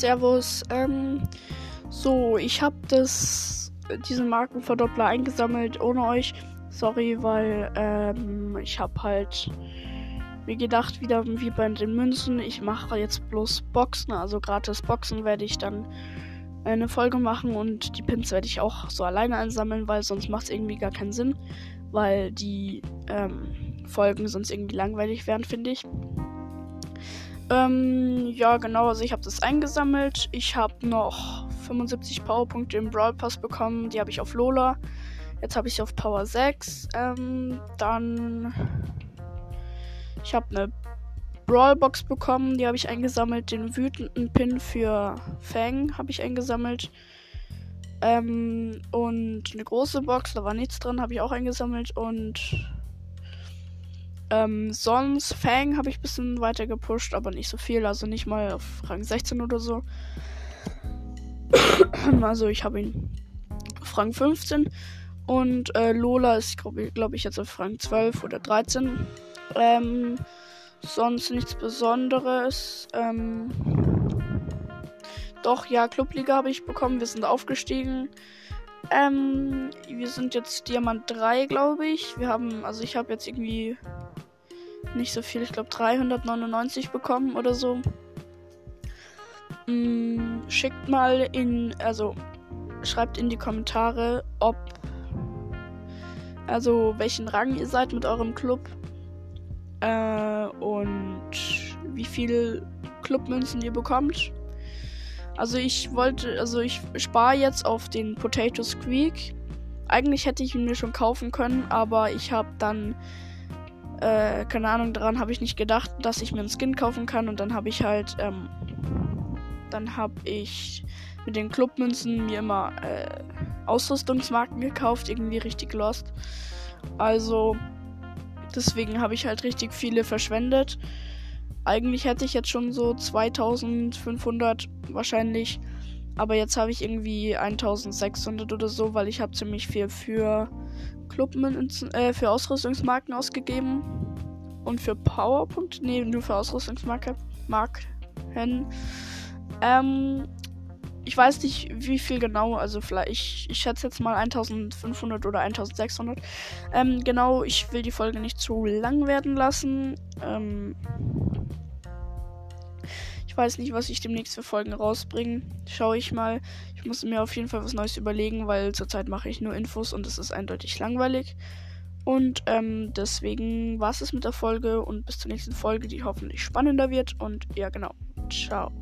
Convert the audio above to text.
Servus. Ähm, so, ich habe das diesen Markenverdoppler eingesammelt ohne euch. Sorry, weil ähm, ich habe halt mir gedacht, wieder wie bei den Münzen, ich mache jetzt bloß Boxen, also gratis Boxen werde ich dann eine Folge machen und die Pins werde ich auch so alleine einsammeln, weil sonst macht es irgendwie gar keinen Sinn, weil die ähm, Folgen sonst irgendwie langweilig wären, finde ich. Ähm, ja, genau, also ich habe das eingesammelt. Ich habe noch 75 Powerpunkte im Brawl Pass bekommen, die habe ich auf Lola. Jetzt habe ich auf Power 6. Ähm, dann. Ich habe eine Brawlbox bekommen, die habe ich eingesammelt. Den wütenden Pin für Fang habe ich eingesammelt. Ähm, und eine große Box, da war nichts drin, habe ich auch eingesammelt. Und ähm, sonst Fang habe ich ein bisschen weiter gepusht, aber nicht so viel, also nicht mal auf Rang 16 oder so. also ich habe ihn auf Rang 15 und äh, Lola ist, glaube glaub ich, jetzt auf Rang 12 oder 13. Ähm, sonst nichts Besonderes. Ähm, doch, ja, Clubliga habe ich bekommen. Wir sind aufgestiegen. Ähm, wir sind jetzt Diamant 3, glaube ich. Wir haben, also ich habe jetzt irgendwie nicht so viel, ich glaube 399 bekommen oder so. Hm, schickt mal in, also schreibt in die Kommentare, ob also welchen Rang ihr seid mit eurem Club. Äh, und wie viel Clubmünzen ihr bekommt. Also ich wollte, also ich spare jetzt auf den Potato Squeak. Eigentlich hätte ich ihn mir schon kaufen können, aber ich habe dann, äh, keine Ahnung, daran habe ich nicht gedacht, dass ich mir einen Skin kaufen kann. Und dann habe ich halt, ähm, dann habe ich mit den Clubmünzen mir immer äh, Ausrüstungsmarken gekauft, irgendwie richtig lost. Also deswegen habe ich halt richtig viele verschwendet. Eigentlich hätte ich jetzt schon so 2500 wahrscheinlich, aber jetzt habe ich irgendwie 1600 oder so, weil ich habe ziemlich viel für Clubmünzen, äh, für Ausrüstungsmarken ausgegeben und für Powerpunkte, nee, nur für Ausrüstungsmarken. Marken. Ähm, ich weiß nicht, wie viel genau, also vielleicht, ich, ich schätze jetzt mal 1500 oder 1600. Ähm, genau, ich will die Folge nicht zu lang werden lassen. Ähm, weiß nicht, was ich demnächst für Folgen rausbringe. Schaue ich mal. Ich muss mir auf jeden Fall was Neues überlegen, weil zurzeit mache ich nur Infos und es ist eindeutig langweilig. Und ähm, deswegen war es mit der Folge und bis zur nächsten Folge, die hoffentlich spannender wird. Und ja, genau. Ciao.